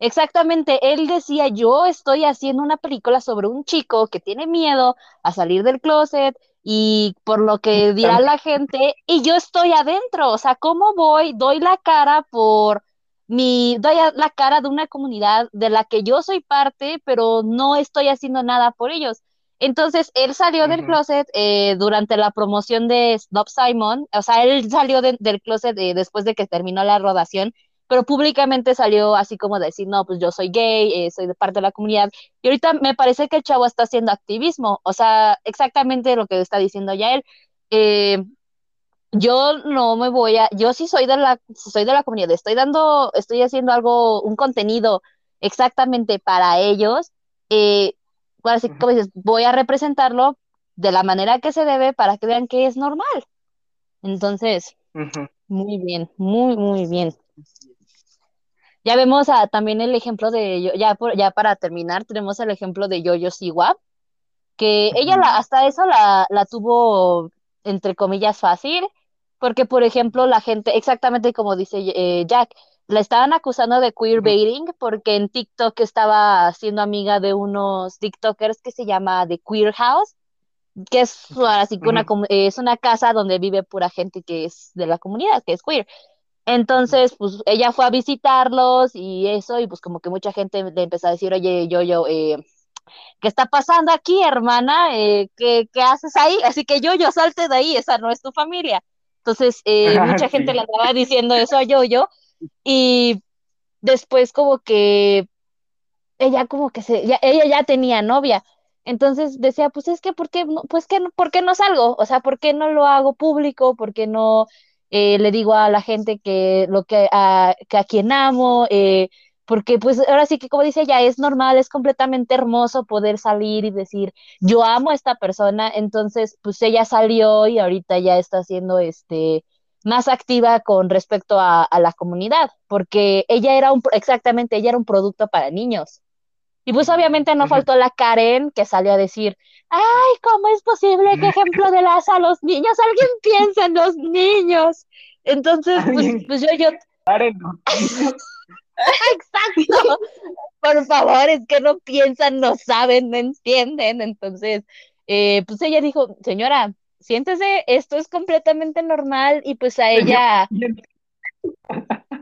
Speaker 1: exactamente, él decía, yo estoy haciendo una película sobre un chico que tiene miedo a salir del closet y por lo que dirá la gente, y yo estoy adentro, o sea, ¿cómo voy? Doy la cara por mi, doy la cara de una comunidad de la que yo soy parte, pero no estoy haciendo nada por ellos. Entonces, él salió del closet eh, durante la promoción de Stop Simon, o sea, él salió del closet eh, después de que terminó la rodación, pero públicamente salió así como decir, no, pues yo soy gay, eh, soy de parte de la comunidad. Y ahorita me parece que el chavo está haciendo activismo, o sea, exactamente lo que está diciendo ya él. Yo no me voy a, yo sí soy de la, soy de la comunidad, estoy dando, estoy haciendo algo, un contenido exactamente para ellos. Eh, así como dices, voy a representarlo de la manera que se debe para que vean que es normal. Entonces, muy bien, muy, muy bien. Ya vemos también el ejemplo de, ya, ya para terminar, tenemos el ejemplo de Yoyo Siwa, que ella hasta eso la, la tuvo, entre comillas, fácil, porque, por ejemplo, la gente, exactamente como dice eh, Jack, la estaban acusando de queerbaiting porque en TikTok estaba siendo amiga de unos TikTokers que se llama The Queer House, que es así que una, es una casa donde vive pura gente que es de la comunidad, que es queer. Entonces, pues ella fue a visitarlos y eso, y pues como que mucha gente le empezó a decir, oye, yo, yo, eh, ¿qué está pasando aquí, hermana? Eh, ¿qué, ¿qué, haces ahí? Así que yo, yo salte de ahí, esa no es tu familia. Entonces, eh, mucha gente le andaba diciendo eso a yo, yo, y después como que ella como que se, ella ya tenía novia. Entonces decía, pues es que, ¿por qué, pues que, ¿por qué no salgo? O sea, ¿por qué no lo hago público? ¿Por qué no eh, le digo a la gente que lo que a, que a quien amo, eh, porque pues ahora sí que como dice ella, es normal, es completamente hermoso poder salir y decir, yo amo a esta persona, entonces pues ella salió y ahorita ya está haciendo este más activa con respecto a, a la comunidad, porque ella era un, exactamente, ella era un producto para niños. Y pues obviamente no faltó la Karen que salió a decir, ay, ¿cómo es posible que ejemplo de las a los niños? Alguien piensa en los niños. Entonces, pues, pues yo, yo... Exacto. Por favor, es que no piensan, no saben, no entienden. Entonces, eh, pues ella dijo, señora, siéntese, esto es completamente normal y pues a ella...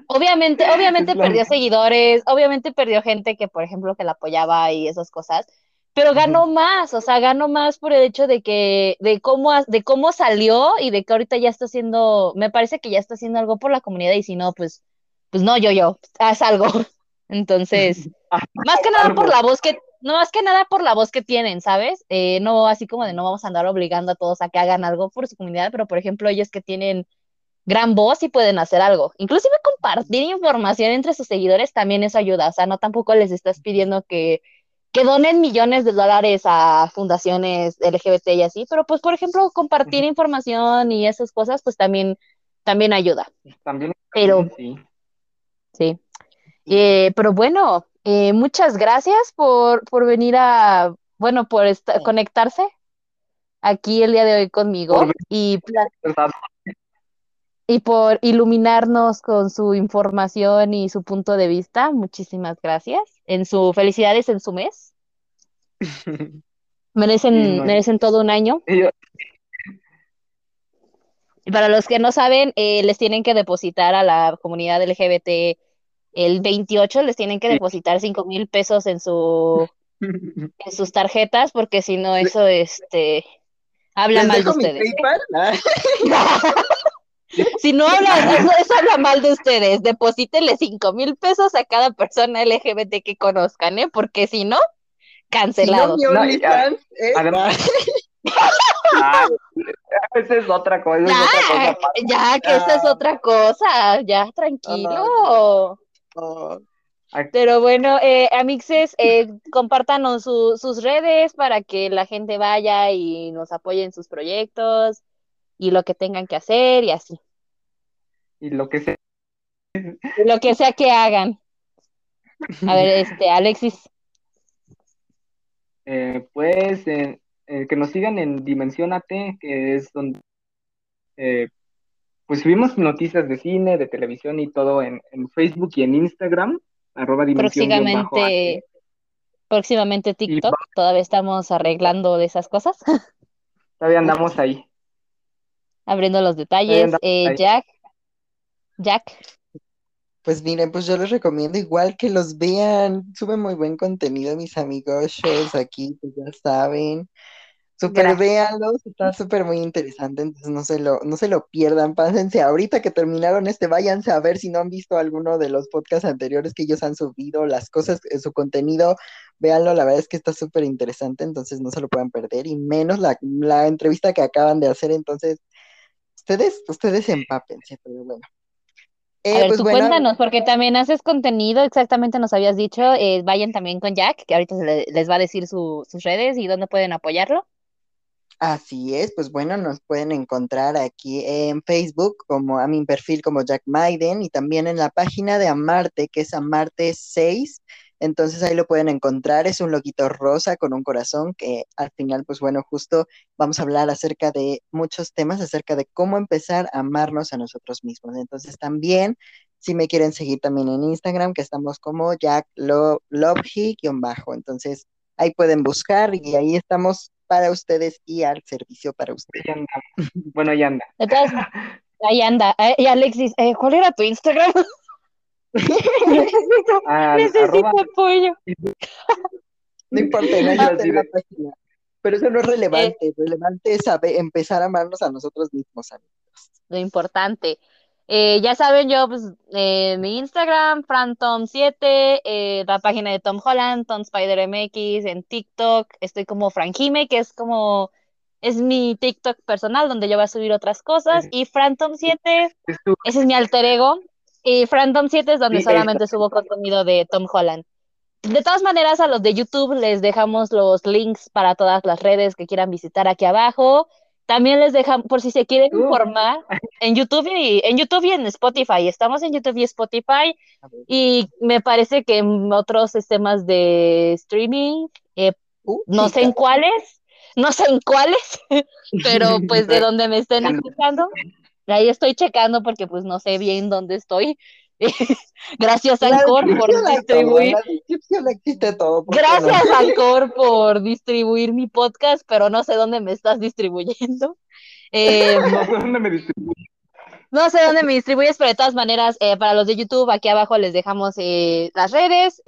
Speaker 1: Obviamente, obviamente perdió seguidores, obviamente perdió gente que, por ejemplo, que la apoyaba y esas cosas, pero ganó más, o sea, ganó más por el hecho de que, de cómo, de cómo salió y de que ahorita ya está haciendo, me parece que ya está haciendo algo por la comunidad y si no, pues, pues no, yo, yo, haz algo. Entonces, más que nada por la voz que, no, más que nada por la voz que tienen, ¿sabes? Eh, no así como de no vamos a andar obligando a todos a que hagan algo por su comunidad, pero por ejemplo, ellos que tienen gran voz y pueden hacer algo. Inclusive compartir información entre sus seguidores también eso ayuda. O sea, no tampoco les estás pidiendo que, que donen millones de dólares a fundaciones LGBT y así, pero pues por ejemplo compartir información y esas cosas pues también, también ayuda.
Speaker 2: También.
Speaker 1: Pero, sí. Sí. Eh, pero bueno, eh, muchas gracias por, por venir a, bueno, por conectarse aquí el día de hoy conmigo y y por iluminarnos con su información y su punto de vista. Muchísimas gracias. En su felicidades en su mes. Merecen, merecen todo un año. Y para los que no saben, eh, les tienen que depositar a la comunidad LGBT el 28, les tienen que depositar 5 mil pesos en su en sus tarjetas, porque si no, eso este habla mal de ustedes. Si no habla, eso, habla mal de ustedes. Deposítenle cinco mil pesos a cada persona LGBT que conozcan, ¿eh? Porque si no, cancelado.
Speaker 2: no, además, ah, esa es otra cosa.
Speaker 1: Ya, que esa es otra cosa. Ya, tranquilo. Pero bueno, eh, amixes, eh, compártanos sus redes para que la gente vaya y nos apoye en sus proyectos y lo que tengan que hacer y así.
Speaker 2: Y lo que sea.
Speaker 1: lo que sea que hagan. A ver, este, Alexis.
Speaker 2: Eh, pues eh, eh, que nos sigan en Dimensionate, que es donde pues subimos noticias de cine, de televisión y todo en, Facebook y en Instagram, arroba
Speaker 1: Próximamente, próximamente TikTok, todavía estamos arreglando de esas cosas.
Speaker 2: Todavía andamos ahí
Speaker 1: abriendo los detalles. Eh, Jack, Jack.
Speaker 3: Pues miren, pues yo les recomiendo igual que los vean, suben muy buen contenido mis amigos aquí, pues ya saben. Super véanlos, está súper muy interesante, entonces no se lo, no se lo pierdan, pásense ahorita que terminaron este, váyanse a ver si no han visto alguno de los podcasts anteriores que ellos han subido, las cosas, su contenido, véanlo, la verdad es que está súper interesante, entonces no se lo puedan perder, y menos la, la entrevista que acaban de hacer, entonces ustedes, ustedes empápense, pero bueno.
Speaker 1: Eh, a ver, pues tú cuéntanos, porque también haces contenido, exactamente nos habías dicho, eh, vayan también con Jack, que ahorita les va a decir sus redes y dónde pueden apoyarlo.
Speaker 3: Así es, pues bueno, nos pueden encontrar aquí en Facebook como a mi perfil como Jack Maiden y también en la página de Amarte, que es Amarte 6, entonces ahí lo pueden encontrar, es un loquito rosa con un corazón que al final, pues bueno, justo vamos a hablar acerca de muchos temas, acerca de cómo empezar a amarnos a nosotros mismos. Entonces también, si me quieren seguir también en Instagram, que estamos como Jack bajo Entonces ahí pueden buscar y ahí estamos para ustedes y al servicio para ustedes.
Speaker 2: Bueno, ahí anda.
Speaker 1: ahí anda. Eh, y Alexis, eh, ¿cuál era tu Instagram? necesito, apoyo.
Speaker 3: No importa, no página. Pero eso no es relevante. Eh, relevante es saber, empezar a amarnos a nosotros mismos, amigos.
Speaker 1: Lo importante. Eh, ya saben, yo, pues, eh, mi Instagram, FranTom7, la página de Tom Holland, Tom Spider MX, en TikTok, estoy como Franjime, que es como es mi TikTok personal donde yo voy a subir otras cosas. Y Phantom 7, ese es mi alter ego. Y Phantom 7 es donde solamente subo contenido de Tom Holland. De todas maneras, a los de YouTube les dejamos los links para todas las redes que quieran visitar aquí abajo. También les dejamos, por si se quieren informar, en YouTube y en YouTube y en Spotify. Estamos en YouTube y Spotify. Y me parece que en otros sistemas de streaming, eh, uh, no sé en cuáles, no sé en cuáles, pero pues de donde me estén escuchando, ahí estoy checando porque pues no sé bien dónde estoy. Gracias Ancor por distribuir. Gracias Ancor por distribuir mi podcast, pero no sé dónde me estás distribuyendo. Eh, no sé dónde me distribuyes. No sé dónde me distribuyes, pero de todas maneras, eh, para los de YouTube, aquí abajo les dejamos eh, las redes,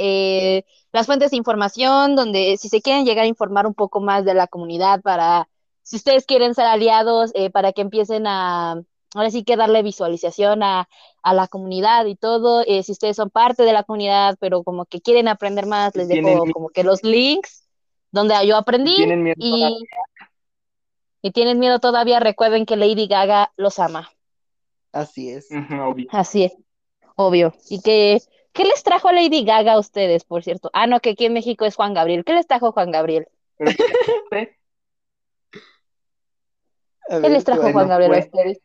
Speaker 1: las fuentes de información, donde si se quieren llegar a informar un poco más de la comunidad, para si ustedes quieren ser aliados, para que empiecen a, ahora sí que darle visualización a, la comunidad y todo. Eh, si ustedes son parte de la comunidad, pero como que quieren aprender más, les dejo como que los links donde yo aprendí. y, y tienen miedo todavía, recuerden que Lady Gaga los ama.
Speaker 3: Así es.
Speaker 1: Así es, obvio. Y que, ¿qué les trajo Lady Gaga a ustedes, por cierto? Ah, no, que aquí en México es Juan Gabriel. ¿Qué les trajo Juan Gabriel? ¿Qué les trajo Juan Gabriel a ustedes?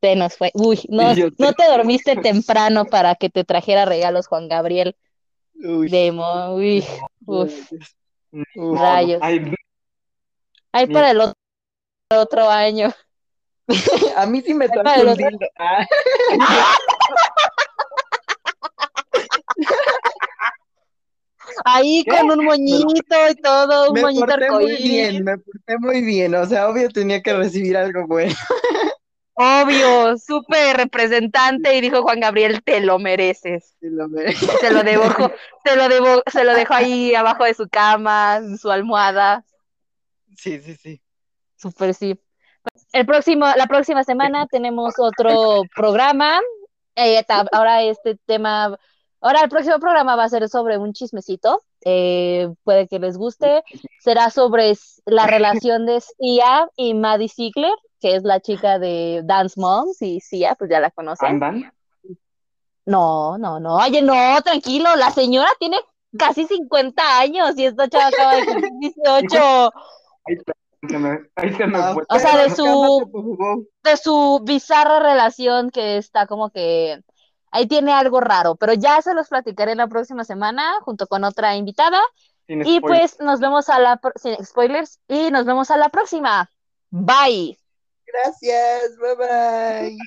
Speaker 1: Se nos fue. Uy, no, no te dormiste temprano para que te trajera regalos Juan Gabriel. Uy. Demo, uy, uf. Rayos. Hay para el otro, año.
Speaker 3: A mí sí me trajo un dildo. Ah.
Speaker 1: Ahí con un moñito y todo, un me moñito porté
Speaker 3: muy bien, me porté muy bien, o sea, obvio tenía que recibir algo bueno.
Speaker 1: Obvio, súper representante y dijo Juan Gabriel, te lo mereces.
Speaker 3: Te lo mereces.
Speaker 1: Se lo debo, se lo debo, se lo dejó ahí abajo de su cama, en su almohada.
Speaker 3: Sí, sí, sí.
Speaker 1: Súper sí. El próximo, la próxima semana tenemos otro programa. Eh, ahora este tema, ahora el próximo programa va a ser sobre un chismecito. Eh, puede que les guste. Será sobre la relación de Sia y Maddie Ziegler que es la chica de Dance Moms y Sia, pues ya la conocen. ¿Andan? No, no, no. Oye, no, tranquilo, la señora tiene casi 50 años y esta chava acaba de cumplir 18. Ahí se me, fue. O sea, de su, de su bizarra relación que está como que ahí tiene algo raro, pero ya se los platicaré en la próxima semana junto con otra invitada. y pues nos vemos a la sin spoilers y nos vemos a la próxima. Bye.
Speaker 3: Gracias, bye bye.